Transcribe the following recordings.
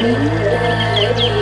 Thank you.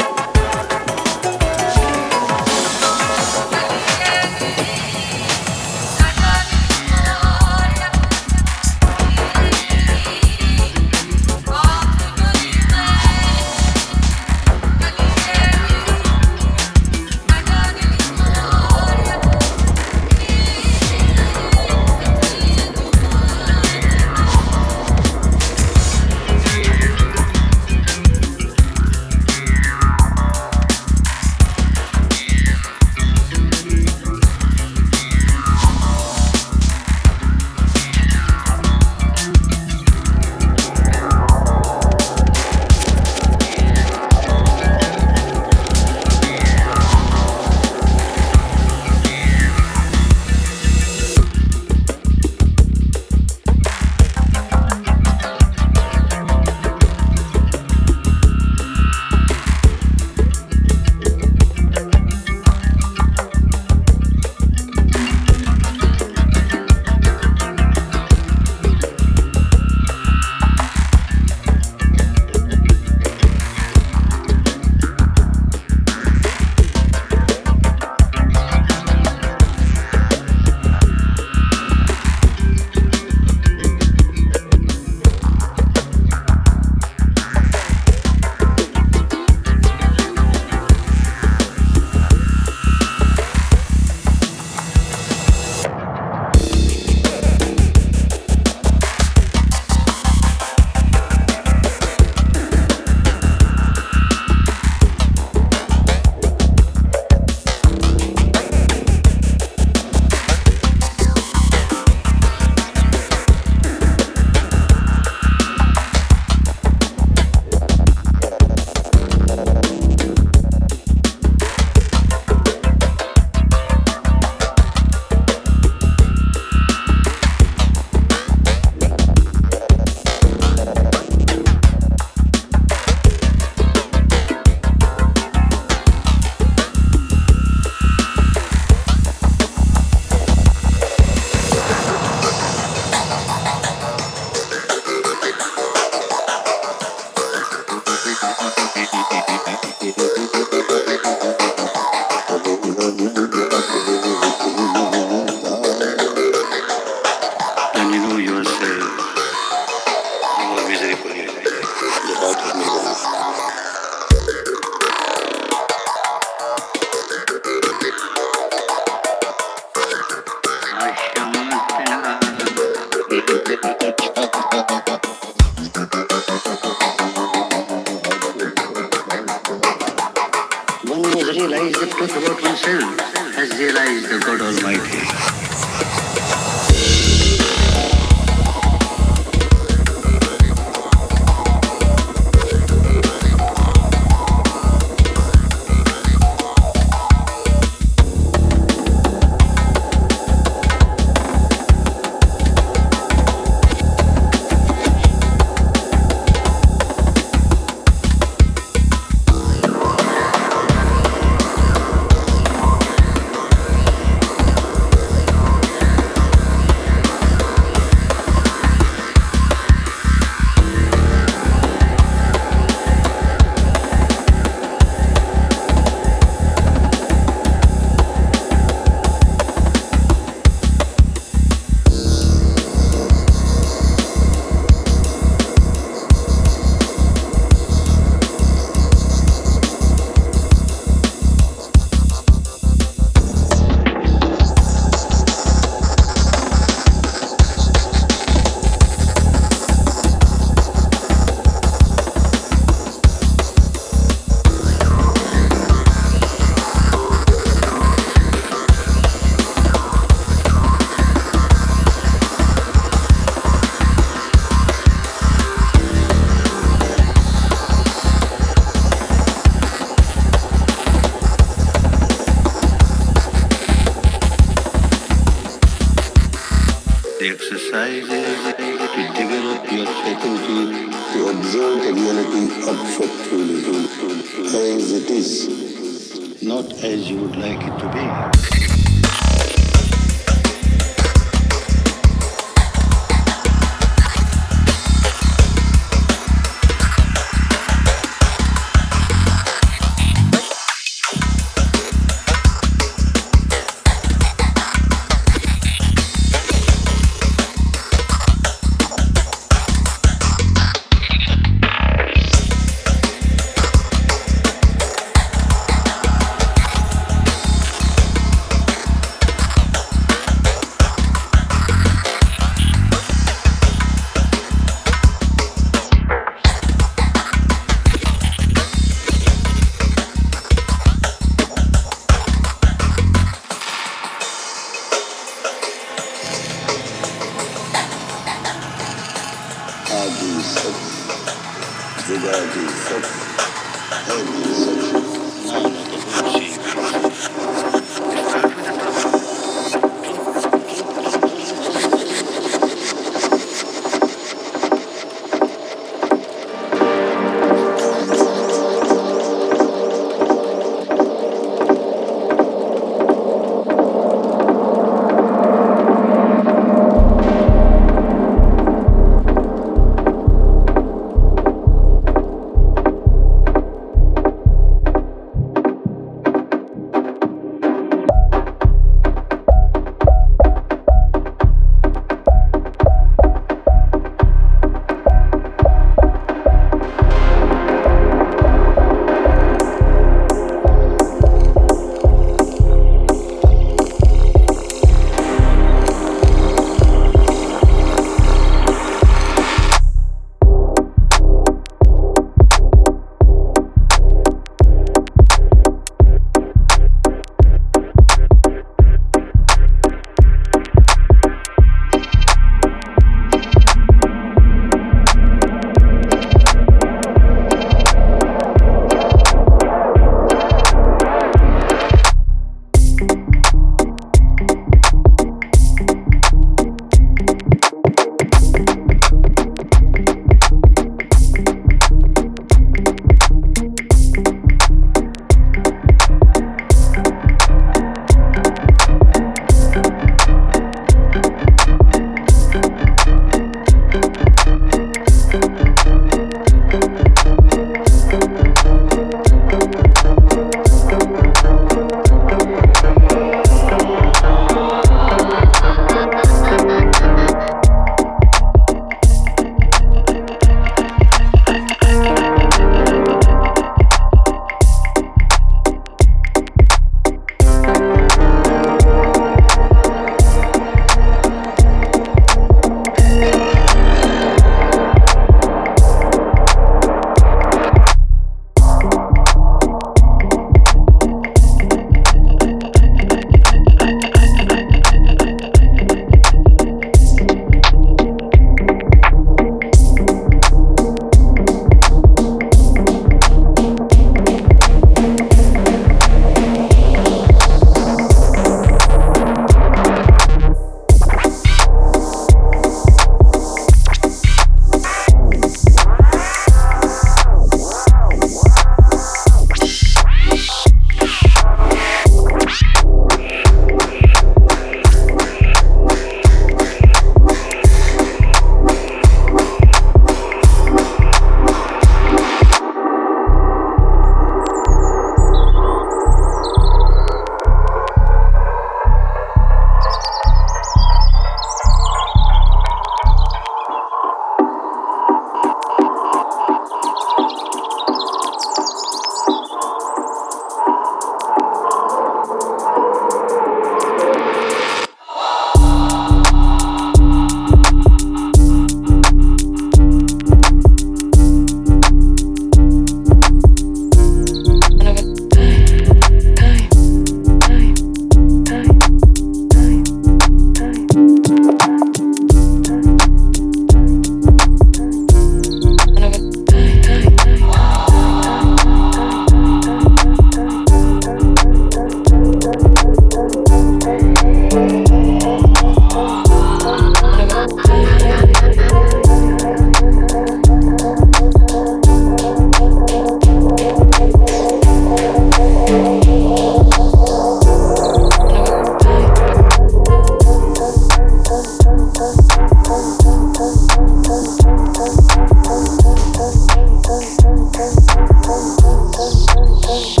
Thank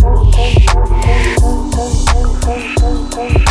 you.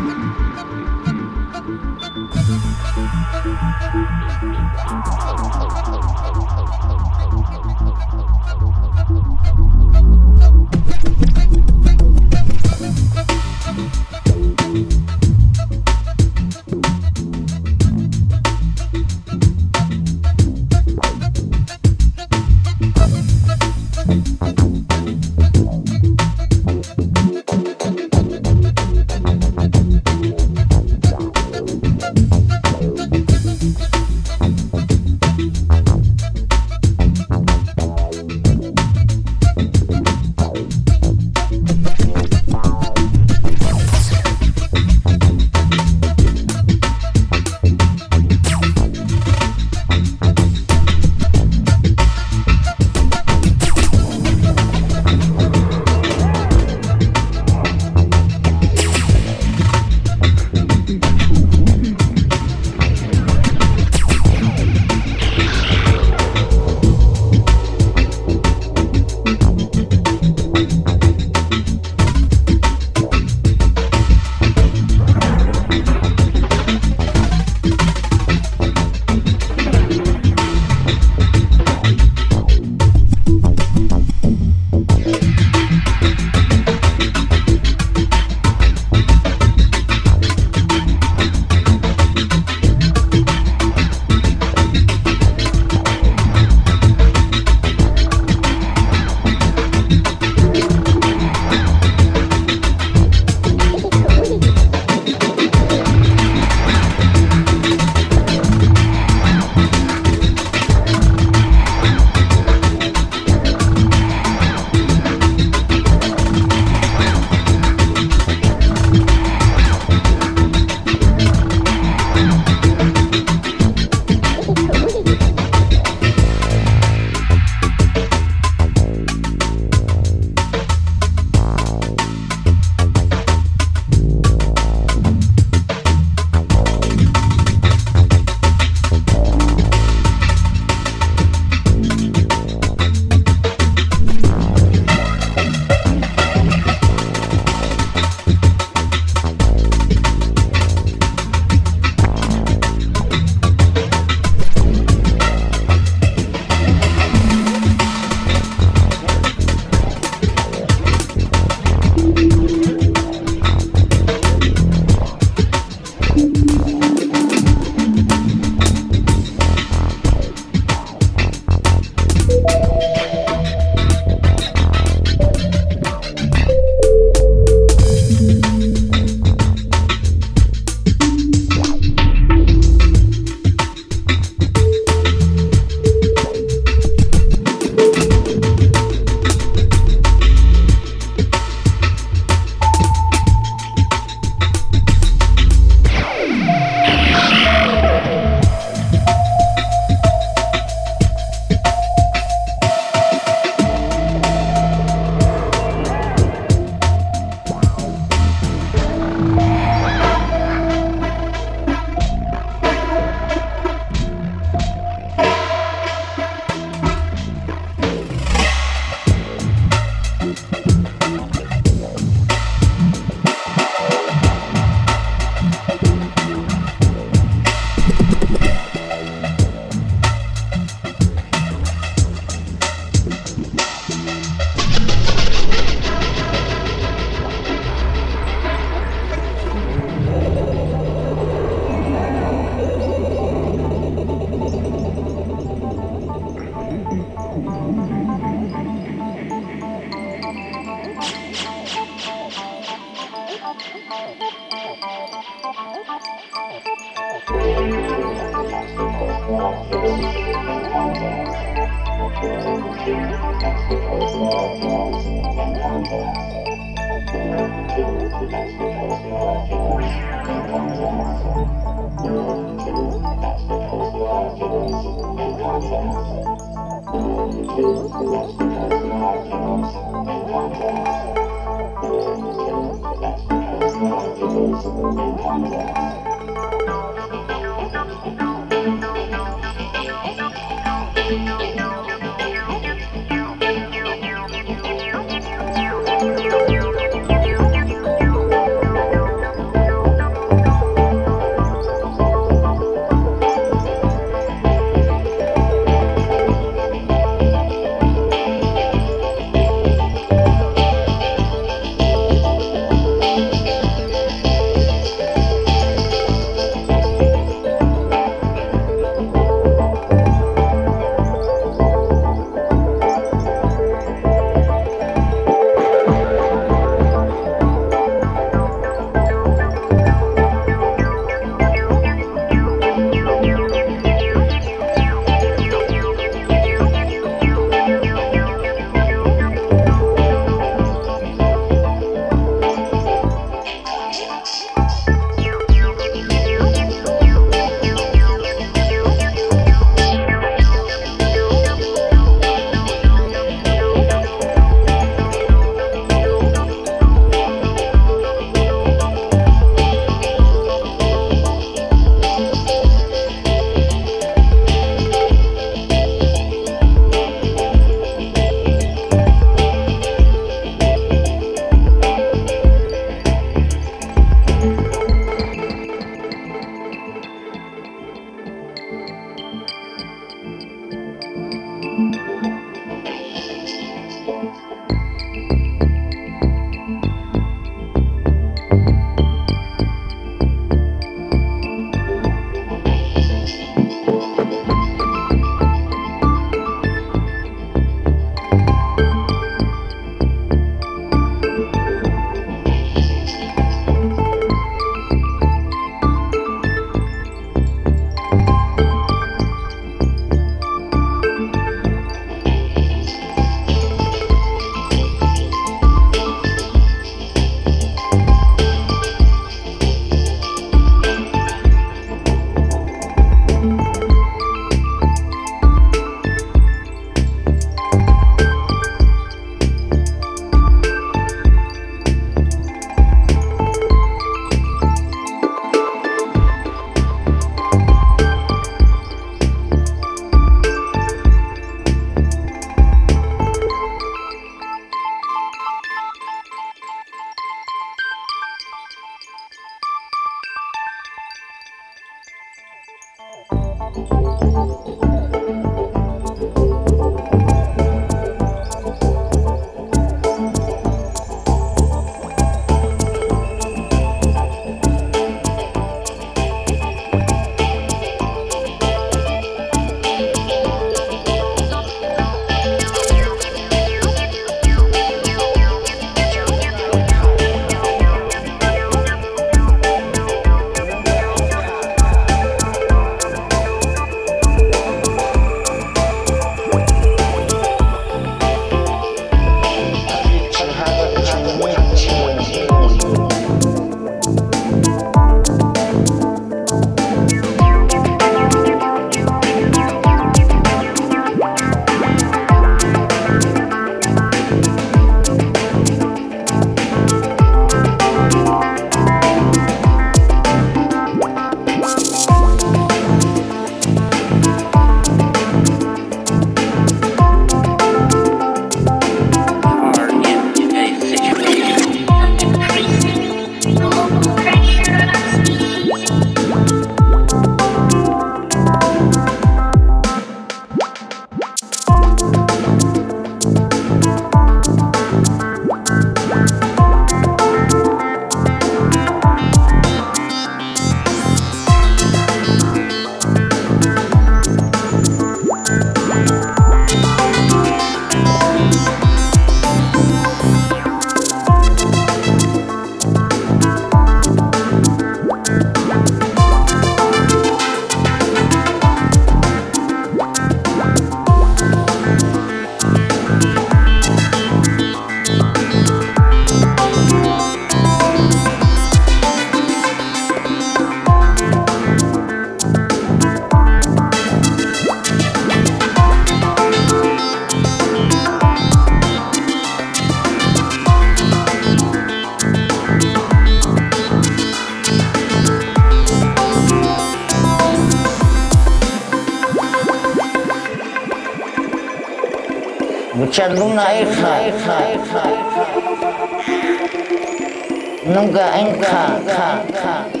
弄个 n 卡卡卡卡卡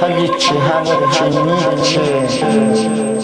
喊你吃喊我吃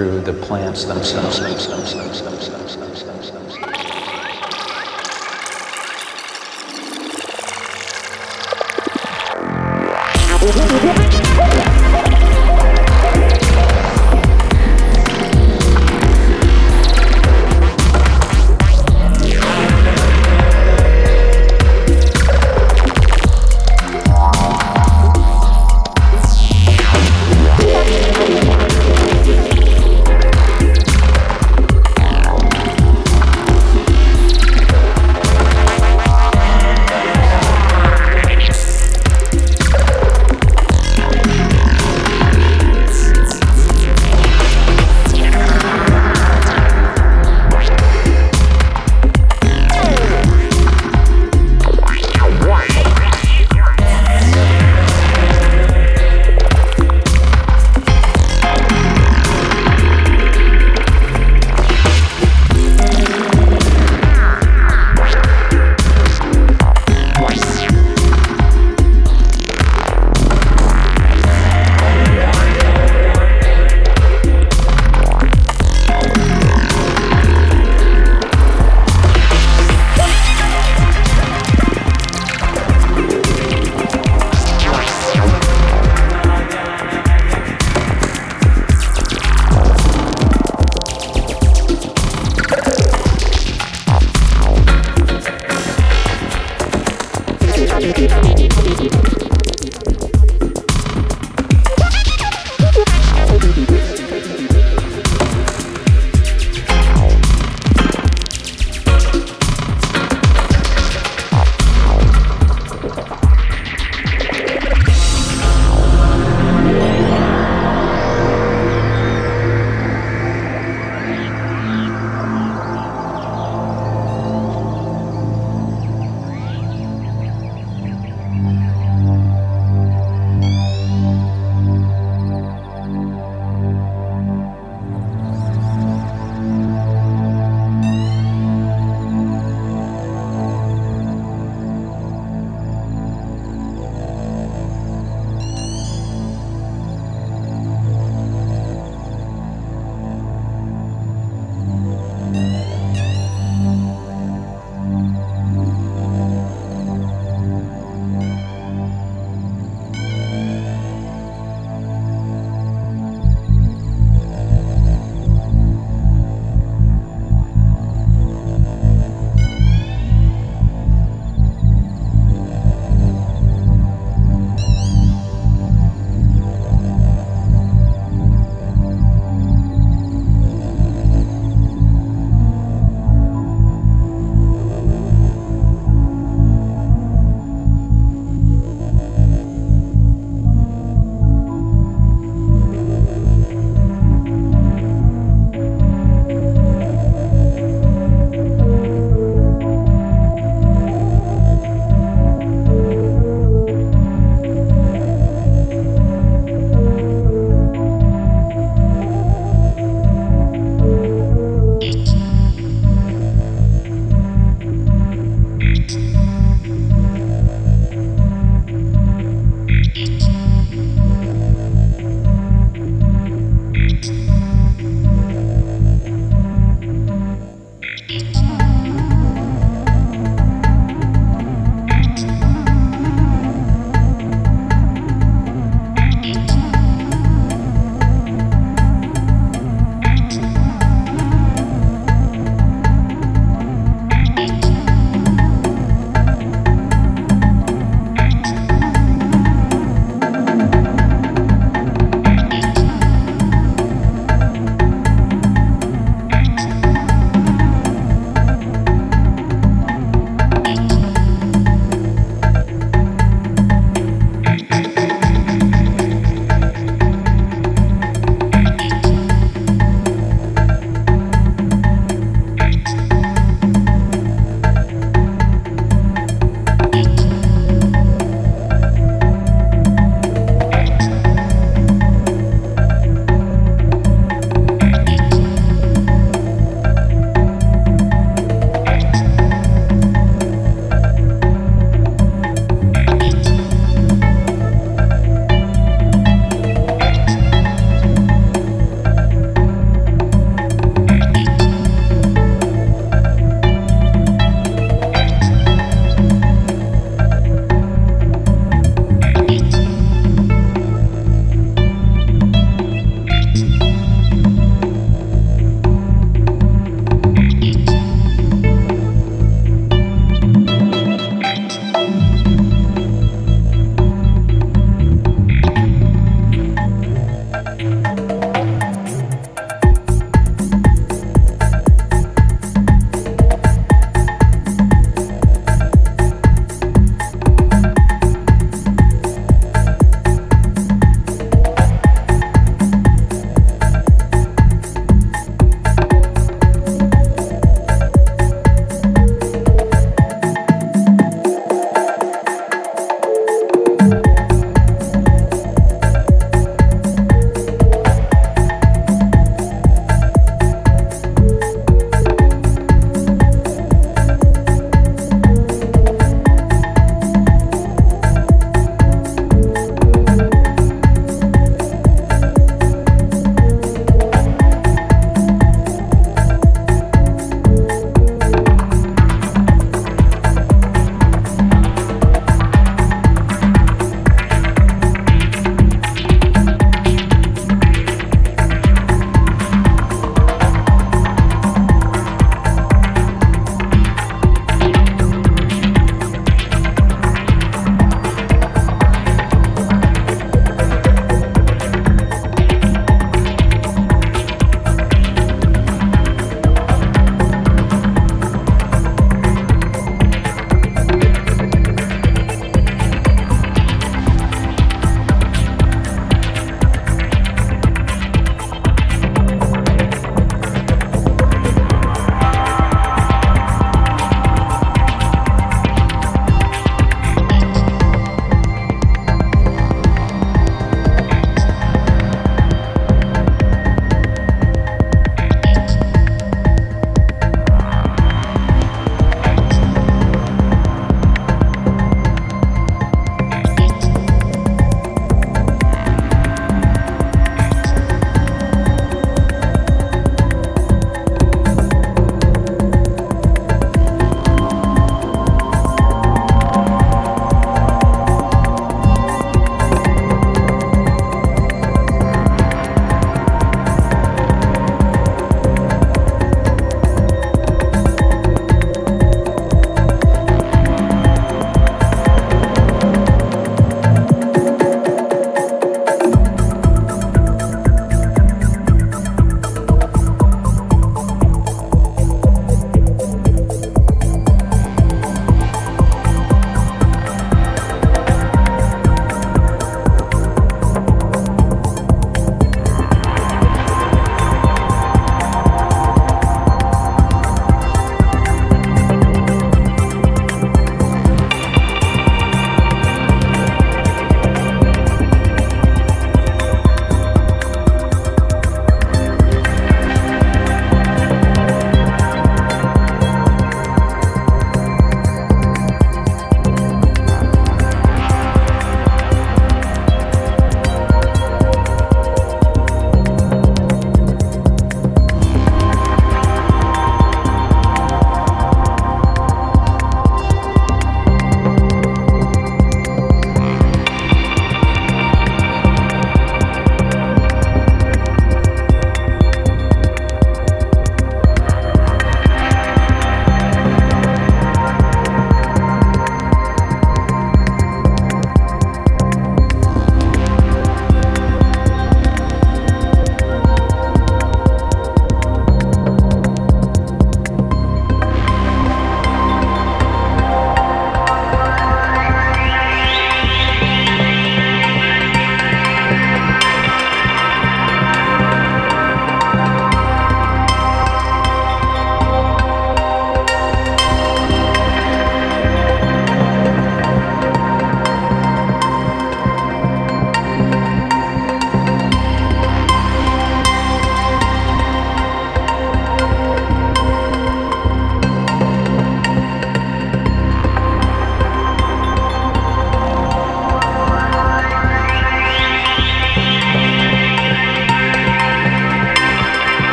through the plants themselves. themselves, themselves, themselves